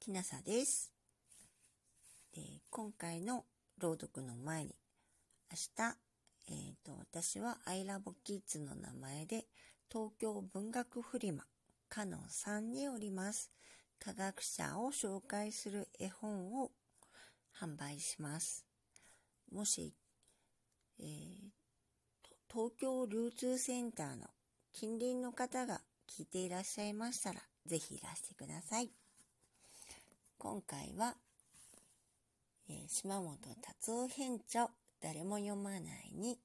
きなさです、え、今回の朗読の前に、明日、えーと、私はアイラボキッズの名前で東京文学フリマカノンさんにおります。科学者を紹介する絵本を販売します。もし、えー、東京流通センターの近隣の方が聞いていらっしゃいましたら、ぜひいらしてください。今回は、えー、島本達夫編著誰も読まないに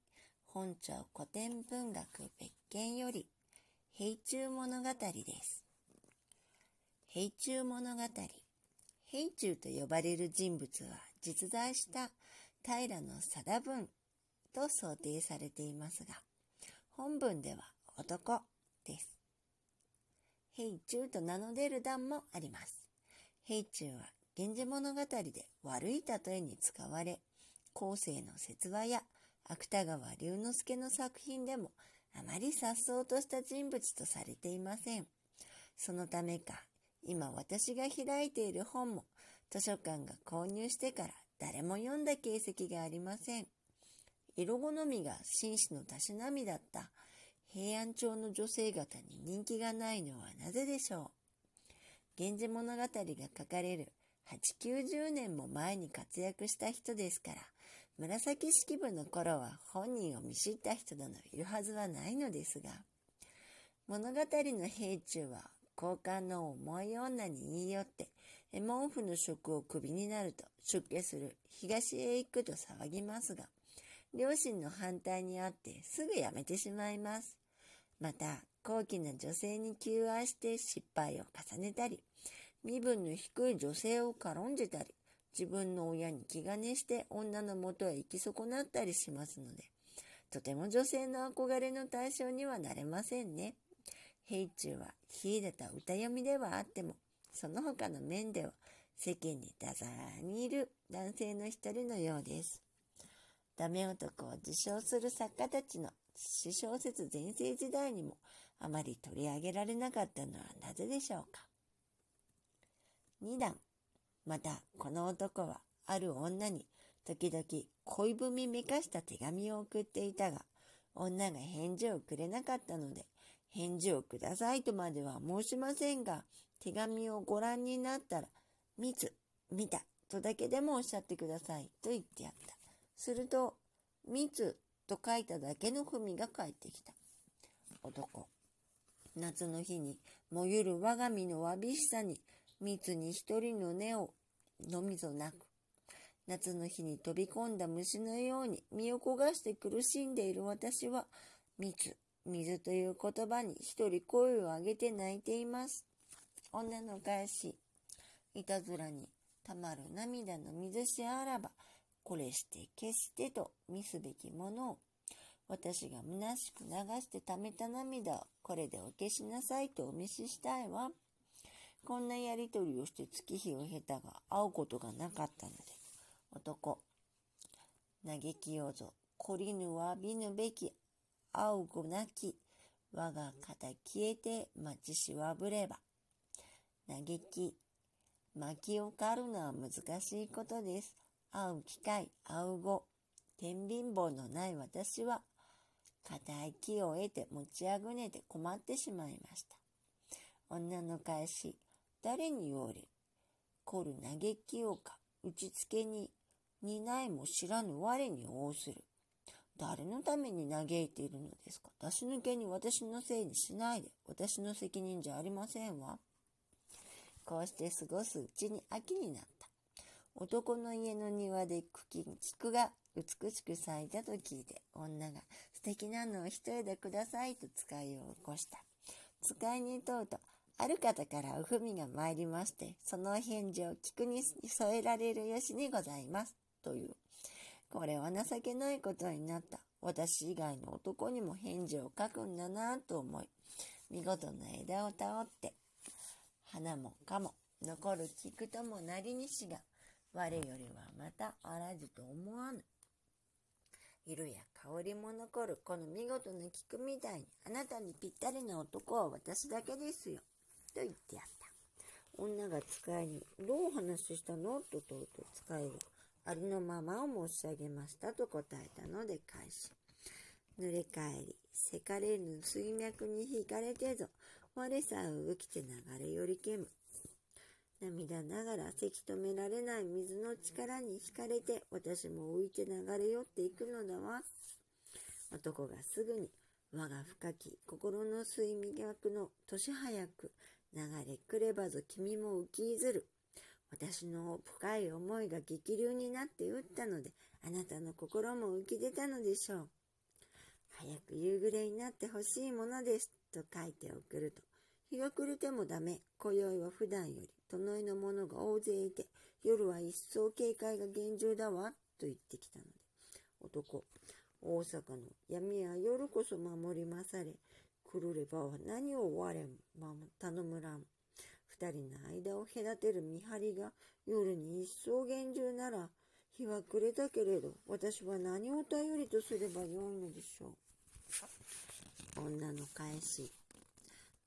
本庁古典文学別件より平中物語です。平中物語。平中と呼ばれる人物は実在した平の貞文と想定されていますが、本文では男です。平中と名の出る段もあります。平中は源氏物語で悪い例えに使われ、後世の説話や芥川龍之介の作品でもあまり颯爽とした人物とされていません。そのためか、今私が開いている本も図書館が購入してから誰も読んだ形跡がありません。色好みが紳士のたしなみだった平安朝の女性方に人気がないのはなぜでしょう？源氏物語が書かれる。8、90年も前に活躍した人ですから、紫式部の頃は本人を見知った人などいるはずはないのですが、物語の兵中は交換の重い女に言い寄って、毛布の職をクビになると出家する東へ行くと騒ぎますが、両親の反対にあってすぐ辞めてしまいます。また、高貴な女性に求愛して失敗を重ねたり、身分の低い女性を軽んじたり、自分の親に気兼ねして女のもとへ行き損なったりしますので、とても女性の憧れの対象にはなれませんね。平中は秀でた歌読みではあっても、その他の面では世間にだざらにいる男性の一人のようです。ダメ男を自称する作家たちの詩小説全盛時代にもあまり取り上げられなかったのはなぜでしょうか？2段。また、この男は、ある女に、時々恋文めかした手紙を送っていたが、女が返事をくれなかったので、返事をくださいとまでは申しませんが、手紙をご覧になったら、見つ、見た、とだけでもおっしゃってください、と言ってやった。すると、見つ、と書いただけの文が返ってきた。男。夏の日に、もゆる我が身のわびしさに、密に一人の根をのみぞなく。夏の日に飛び込んだ虫のように身を焦がして苦しんでいる私は、密、水という言葉に一人声を上げて泣いています。女の返し、いたずらにたまる涙の水しあらば、これして決してと見すべきものを、私が虚しく流して溜めた涙をこれでお消しなさいとお見ししたいわ。こんなやりとりをして月日を経たが会うことがなかったので、男、嘆きようぞ、懲りぬわびぬべき、会うごなき、我が肩消えて待ちしわぶれば。嘆き、巻きを狩るのは難しいことです。会う機会、会う後、天秤棒のない私は、硬い木を得て持ちあぐねて困ってしまいました。女の返し、誰に言われ、凝る嘆きをか、打ちつけに、担いも知らぬ我に応する。誰のために嘆いているのですか？出し抜けに私のせいにしないで。私の責任じゃありませんわ。こうして過ごすうちに秋になった。男の家の庭で茎に、菊が美しく咲いたと聞いて、女が素敵なのを一枝くださいと使いを起こした。使いに問うと、ある方からお文が参りまして、その返事を菊に添えられるよしにございます。という。これは情けないことになった。私以外の男にも返事を書くんだなと思い、見事な枝をたおって、花もかも、残る菊ともなりにしが、我よりはまたあらずと思わぬ。色や香りも残るこの見事な菊みたいにあなたにぴったりな男は私だけですよ。と言ってやった。女が使いに、どうお話ししたのと問うと使いは、ありのままを申し上げましたと答えたので返し、濡れ返り、せかれぬ水脈に引かれてぞ、我さえ浮きて流れよりけむ。涙ながらせき止められない水の力に惹かれて、私も浮いて流れ寄っていくのだわ。男がすぐに、我が深き心の水脈の年早く流れくればぞ君も浮きずる。私の深い思いが激流になって打ったので、あなたの心も浮き出たのでしょう。早く夕暮れになってほしいものです。と書いて送ると、日が暮れてもダメ。今宵は普段より、隣の者が大勢いて、夜は一層警戒が厳重だわ。と言ってきたので、男、大阪の闇は夜こそ守りまされ、来るればは何を我ま頼むらん。二人の間を隔てる見張りが夜に一層厳重なら、日は暮れたけれど、私は何を頼りとすればよいのでしょう。女の返し、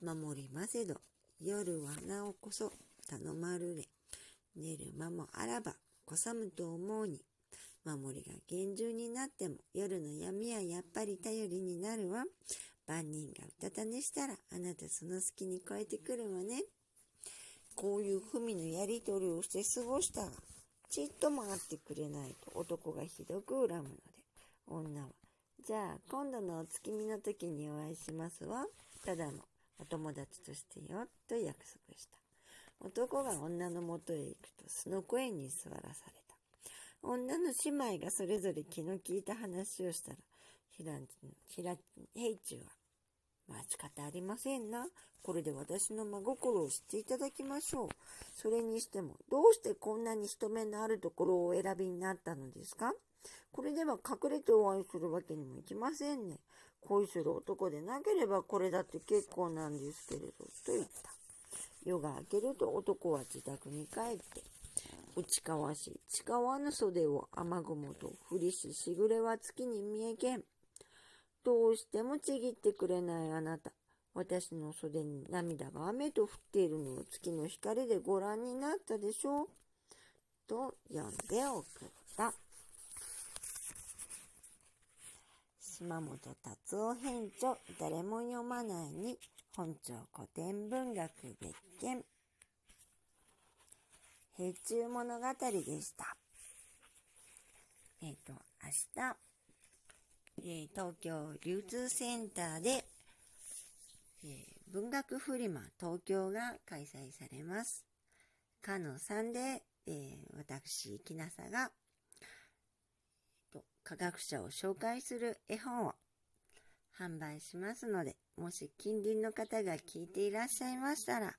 守りませど、夜はなおこそ頼まるれ。寝る間もあらば、こさむと思うに。守りが厳重になっても、夜の闇はやっぱり頼りになるわ。万人がうたた寝したら、あなたその隙に超えてくるわね。こういう文のやりとりをして過ごしたが、ちっとも会ってくれないと男がひどく恨むので、女はじゃあ、今度のお月見の時にお会いしますわ。ただのお友達としてよ、と約束した。男が女のもとへ行くと、その声に座らされた。女の姉妹がそれぞれ気の利いた話をしたら、ひら、ひら、平中は、まあ仕方ありませんな。これで私の真心を知っていただきましょう。それにしても、どうしてこんなに人目のあるところをお選びになったのですか？これでは隠れてお会いするわけにもいきませんね。恋する男でなければこれだって結構なんですけれど、と言った。夜が明けると男は自宅に帰って、打ち交わし、誓わぬ袖を雨雲と降りししぐれは月に見えけん。どうしてもちぎってくれないあなた。私の袖に涙が雨と降っているのを月の光でご覧になったでしょうと読んで送った。島本達夫編著誰も読まないに本庁古典文学別件平中物語でした。えっ、ー、と、明日、えー、東京流通センターで、えー、文学フリマ東京が開催されます。かのさんで、え私、きなさが科学者を紹介する絵本を販売しますので、もし近隣の方が聞いていらっしゃいましたら、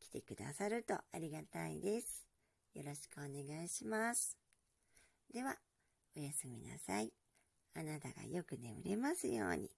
来てくださるとありがたいです。よろしくお願いします。では、おやすみなさい。あなたがよく眠れますように。